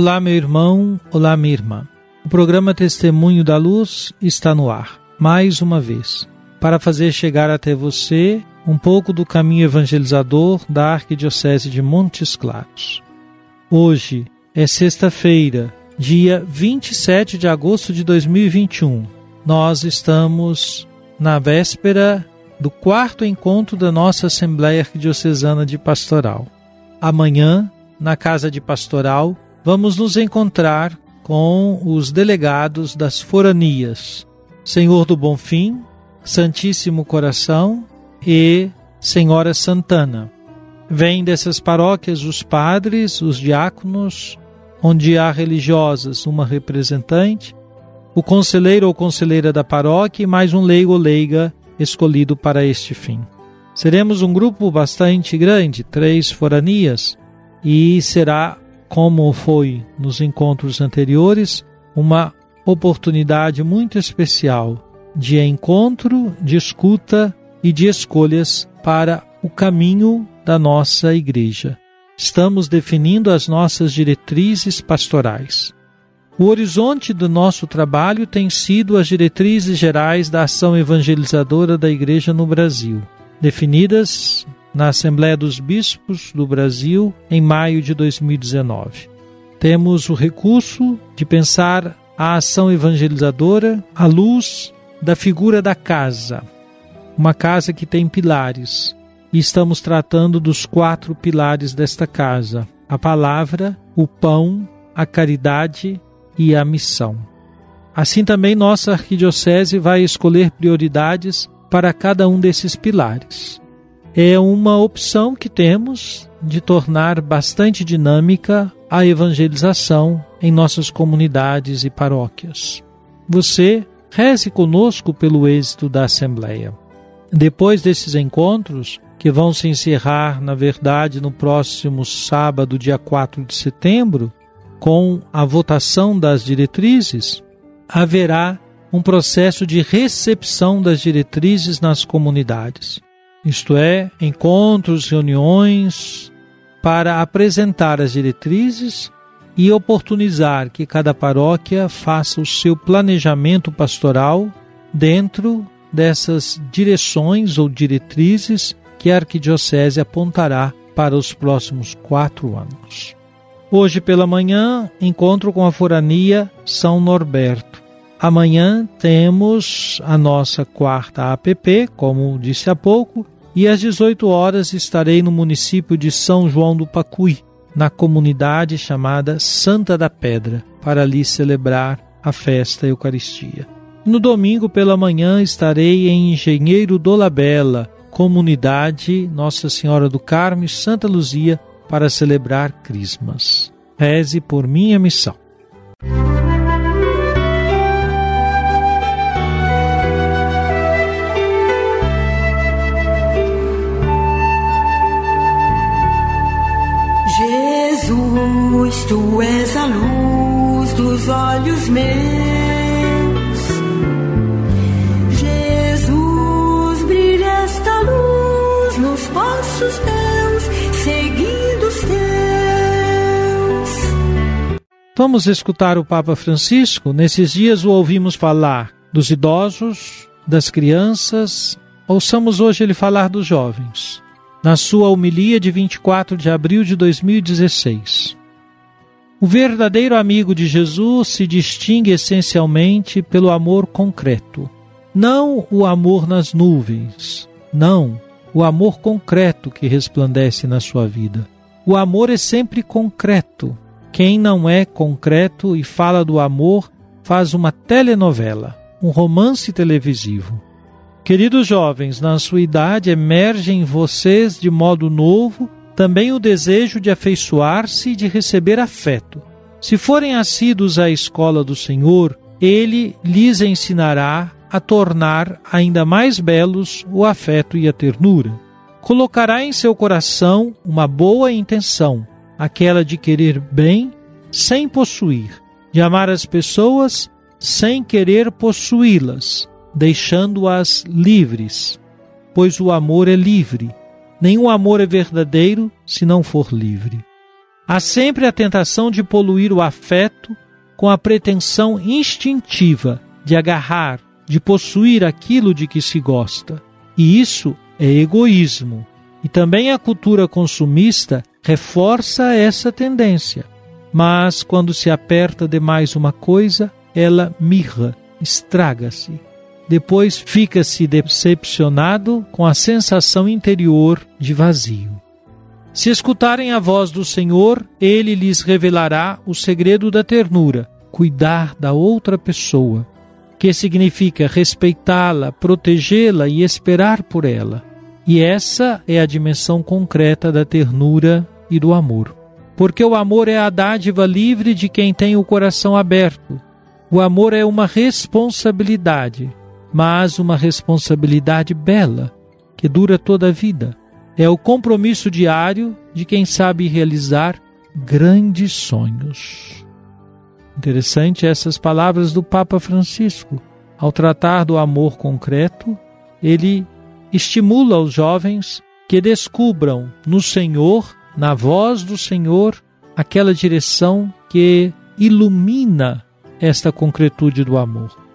Olá, meu irmão, olá, minha irmã. O programa Testemunho da Luz está no ar, mais uma vez, para fazer chegar até você um pouco do caminho evangelizador da Arquidiocese de Montes Claros. Hoje é sexta-feira, dia 27 de agosto de 2021. Nós estamos na véspera do quarto encontro da nossa Assembleia Arquidiocesana de Pastoral. Amanhã, na Casa de Pastoral, vamos nos encontrar com os delegados das foranias, Senhor do Bonfim, Santíssimo Coração e Senhora Santana. Vêm dessas paróquias os padres, os diáconos, onde há religiosas, uma representante, o conselheiro ou conselheira da paróquia e mais um leigo ou leiga escolhido para este fim. Seremos um grupo bastante grande, três foranias, e será como foi nos encontros anteriores, uma oportunidade muito especial de encontro, de escuta e de escolhas para o caminho da nossa igreja. Estamos definindo as nossas diretrizes pastorais. O horizonte do nosso trabalho tem sido as diretrizes gerais da ação evangelizadora da Igreja no Brasil, definidas na Assembleia dos Bispos do Brasil em maio de 2019. Temos o recurso de pensar a ação evangelizadora à luz da figura da casa, uma casa que tem pilares. E estamos tratando dos quatro pilares desta casa: a palavra, o pão, a caridade e a missão. Assim também nossa arquidiocese vai escolher prioridades para cada um desses pilares é uma opção que temos de tornar bastante dinâmica a evangelização em nossas comunidades e paróquias. Você reze conosco pelo êxito da Assembleia. Depois desses encontros, que vão se encerrar, na verdade, no próximo sábado, dia 4 de setembro, com a votação das diretrizes, haverá um processo de recepção das diretrizes nas comunidades isto é, encontros, reuniões, para apresentar as diretrizes e oportunizar que cada paróquia faça o seu planejamento pastoral dentro dessas direções ou diretrizes que a Arquidiocese apontará para os próximos quatro anos. Hoje pela manhã, encontro com a Forania São Norberto. Amanhã temos a nossa quarta APP, como disse há pouco, e às 18 horas estarei no município de São João do Pacuí, na comunidade chamada Santa da Pedra, para ali celebrar a festa Eucaristia. No domingo pela manhã estarei em Engenheiro do Labela, comunidade Nossa Senhora do Carmo e Santa Luzia, para celebrar Crismas. Reze por minha missão. Tu és a luz dos olhos meus. Jesus, brilha esta luz nos passos teus, seguindo os teus. Vamos escutar o Papa Francisco. Nesses dias o ouvimos falar dos idosos, das crianças. Ouçamos hoje ele falar dos jovens. na sua homilia de 24 de abril de 2016. O verdadeiro amigo de Jesus se distingue essencialmente pelo amor concreto, não o amor nas nuvens, não o amor concreto que resplandece na sua vida. O amor é sempre concreto. Quem não é concreto e fala do amor faz uma telenovela, um romance televisivo. Queridos jovens, na sua idade emerge em vocês de modo novo também o desejo de afeiçoar-se e de receber afeto. Se forem assíduos à escola do Senhor, ele lhes ensinará a tornar ainda mais belos o afeto e a ternura. Colocará em seu coração uma boa intenção, aquela de querer bem sem possuir, de amar as pessoas sem querer possuí-las deixando-as livres, pois o amor é livre. Nenhum amor é verdadeiro se não for livre. Há sempre a tentação de poluir o afeto com a pretensão instintiva de agarrar, de possuir aquilo de que se gosta. E isso é egoísmo. E também a cultura consumista reforça essa tendência. Mas quando se aperta demais uma coisa, ela mirra, estraga-se depois fica-se decepcionado com a sensação interior de vazio. Se escutarem a voz do Senhor, ele lhes revelará o segredo da ternura, cuidar da outra pessoa, que significa respeitá-la, protegê-la e esperar por ela. E essa é a dimensão concreta da ternura e do amor. Porque o amor é a dádiva livre de quem tem o coração aberto. O amor é uma responsabilidade mas uma responsabilidade bela, que dura toda a vida. É o compromisso diário de quem sabe realizar grandes sonhos. Interessante essas palavras do Papa Francisco. Ao tratar do amor concreto, ele estimula os jovens que descubram no Senhor, na voz do Senhor, aquela direção que ilumina esta concretude do amor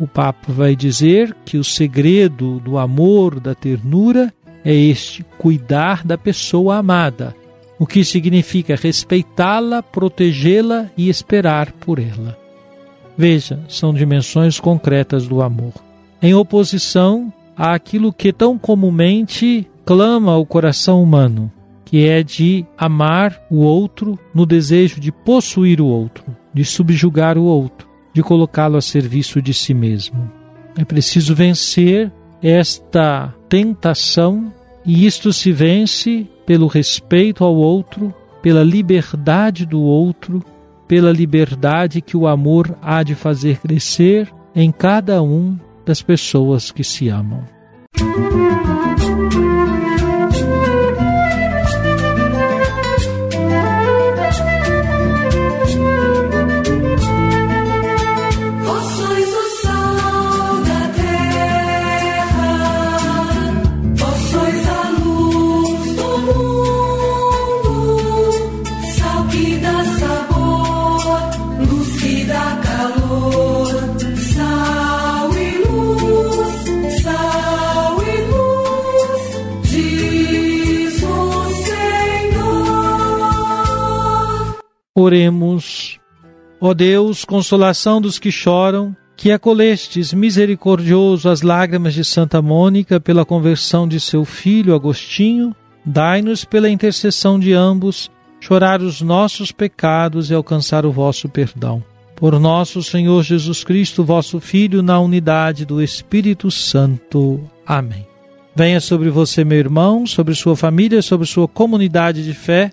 o Papa vai dizer que o segredo do amor, da ternura, é este: cuidar da pessoa amada, o que significa respeitá-la, protegê-la e esperar por ela. Veja, são dimensões concretas do amor. Em oposição àquilo que tão comumente clama o coração humano, que é de amar o outro no desejo de possuir o outro, de subjugar o outro de colocá-lo a serviço de si mesmo. É preciso vencer esta tentação e isto se vence pelo respeito ao outro, pela liberdade do outro, pela liberdade que o amor há de fazer crescer em cada um das pessoas que se amam. Oremos. Ó Deus, consolação dos que choram, que acolestes misericordioso as lágrimas de Santa Mônica pela conversão de seu filho Agostinho, dai-nos pela intercessão de ambos chorar os nossos pecados e alcançar o vosso perdão. Por nosso Senhor Jesus Cristo, vosso Filho, na unidade do Espírito Santo. Amém. Venha sobre você, meu irmão, sobre sua família, sobre sua comunidade de fé